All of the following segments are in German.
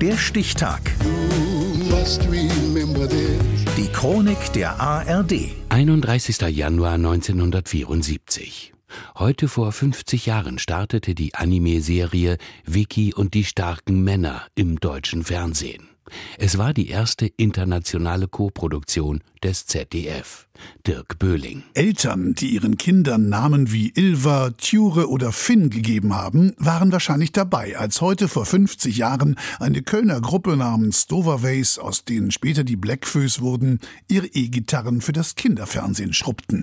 Der Stichtag. Die Chronik der ARD. 31. Januar 1974. Heute vor 50 Jahren startete die Anime-Serie Vicky und die starken Männer im deutschen Fernsehen. Es war die erste internationale Koproduktion des ZDF. Dirk Böhling. Eltern, die ihren Kindern Namen wie Ilva, Tjure oder Finn gegeben haben, waren wahrscheinlich dabei, als heute vor 50 Jahren eine Kölner Gruppe namens Stoverways, aus denen später die Blackfoes wurden, ihre E-Gitarren für das Kinderfernsehen schrubbten.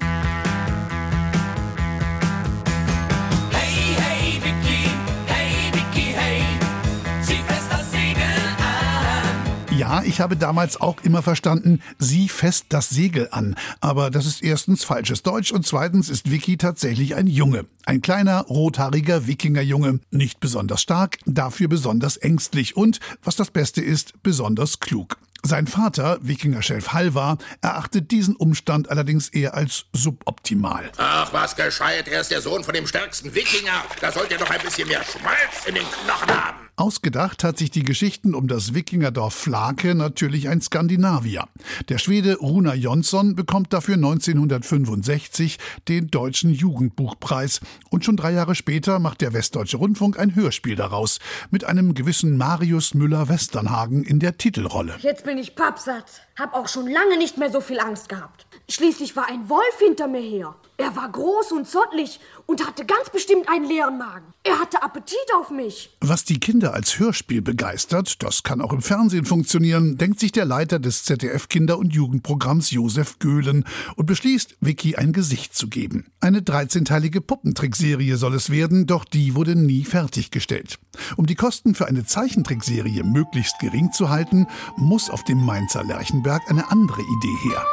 Ja, ich habe damals auch immer verstanden, sieh fest das Segel an. Aber das ist erstens falsches Deutsch und zweitens ist Vicky tatsächlich ein Junge. Ein kleiner, rothaariger Wikingerjunge. Nicht besonders stark, dafür besonders ängstlich und, was das Beste ist, besonders klug. Sein Vater, Wikinger-Chef Halvar, erachtet diesen Umstand allerdings eher als suboptimal. Ach, was gescheit, er ist der Sohn von dem stärksten Wikinger. Da sollte er doch ein bisschen mehr Schmalz in den Knochen haben. Ausgedacht hat sich die Geschichten um das Wikingerdorf Flake natürlich ein Skandinavier. Der Schwede Runa Jonsson bekommt dafür 1965 den Deutschen Jugendbuchpreis und schon drei Jahre später macht der Westdeutsche Rundfunk ein Hörspiel daraus mit einem gewissen Marius Müller-Westernhagen in der Titelrolle. Jetzt bin ich pappsatt. Hab auch schon lange nicht mehr so viel Angst gehabt. Schließlich war ein Wolf hinter mir her. Er war groß und zottlig und hatte ganz bestimmt einen leeren Magen. Er hatte Appetit auf mich. Was die Kinder als Hörspiel begeistert, das kann auch im Fernsehen funktionieren, denkt sich der Leiter des ZDF Kinder- und Jugendprogramms Josef Göhlen und beschließt, Vicky ein Gesicht zu geben. Eine 13-teilige Puppentrickserie soll es werden, doch die wurde nie fertiggestellt. Um die Kosten für eine Zeichentrickserie möglichst gering zu halten, muss auf dem Mainzer Lerchenberg eine andere Idee her.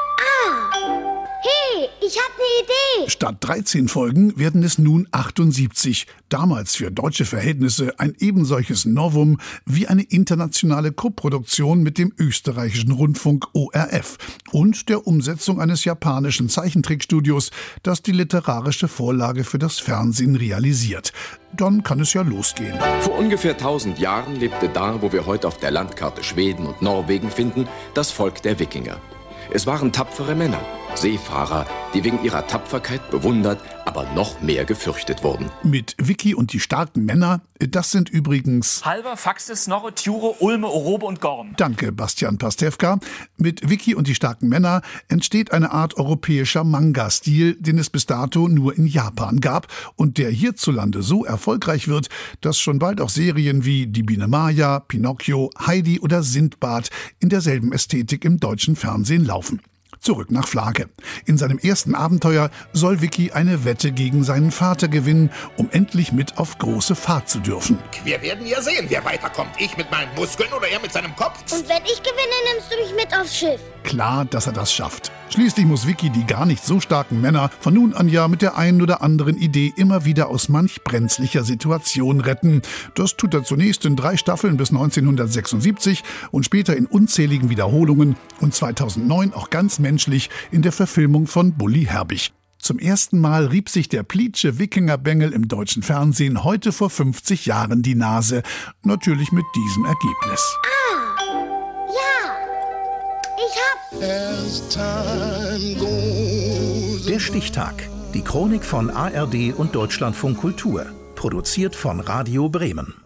Hey, ich habe eine Idee. Statt 13 Folgen werden es nun 78. Damals für deutsche Verhältnisse ein ebensolches Novum wie eine internationale Koproduktion mit dem österreichischen Rundfunk ORF und der Umsetzung eines japanischen Zeichentrickstudios, das die literarische Vorlage für das Fernsehen realisiert. Dann kann es ja losgehen. Vor ungefähr 1000 Jahren lebte da, wo wir heute auf der Landkarte Schweden und Norwegen finden, das Volk der Wikinger. Es waren tapfere Männer, Seefahrer, die wegen ihrer Tapferkeit bewundert, aber noch mehr gefürchtet wurden. Mit Vicky und die starken Männer, das sind übrigens Halber, Faxes, Snorre, Tjure, Ulme, Orobe und Gorm. Danke, Bastian Pastewka. Mit Vicky und die starken Männer entsteht eine Art europäischer Manga-Stil, den es bis dato nur in Japan gab und der hierzulande so erfolgreich wird, dass schon bald auch Serien wie Die Biene Maya, Pinocchio, Heidi oder Sindbad in derselben Ästhetik im deutschen Fernsehen laufen. Zurück nach Flake. In seinem ersten Abenteuer soll Vicky eine Wette gegen seinen Vater gewinnen, um endlich mit auf große Fahrt zu dürfen. Wir werden ja sehen, wer weiterkommt. Ich mit meinen Muskeln oder er mit seinem Kopf. Und wenn ich gewinne, nimmst du mich mit aufs Schiff. Klar, dass er das schafft. Schließlich muss Vicky die gar nicht so starken Männer von nun an ja mit der einen oder anderen Idee immer wieder aus manch brenzlicher Situation retten. Das tut er zunächst in drei Staffeln bis 1976 und später in unzähligen Wiederholungen und 2009 auch ganz menschlich in der Verfilmung von Bully Herbig. Zum ersten Mal rieb sich der Plitsche Wikingerbengel im deutschen Fernsehen heute vor 50 Jahren die Nase. Natürlich mit diesem Ergebnis. Ja, ich hab. Der Stichtag. Die Chronik von ARD und Deutschlandfunk Kultur. Produziert von Radio Bremen.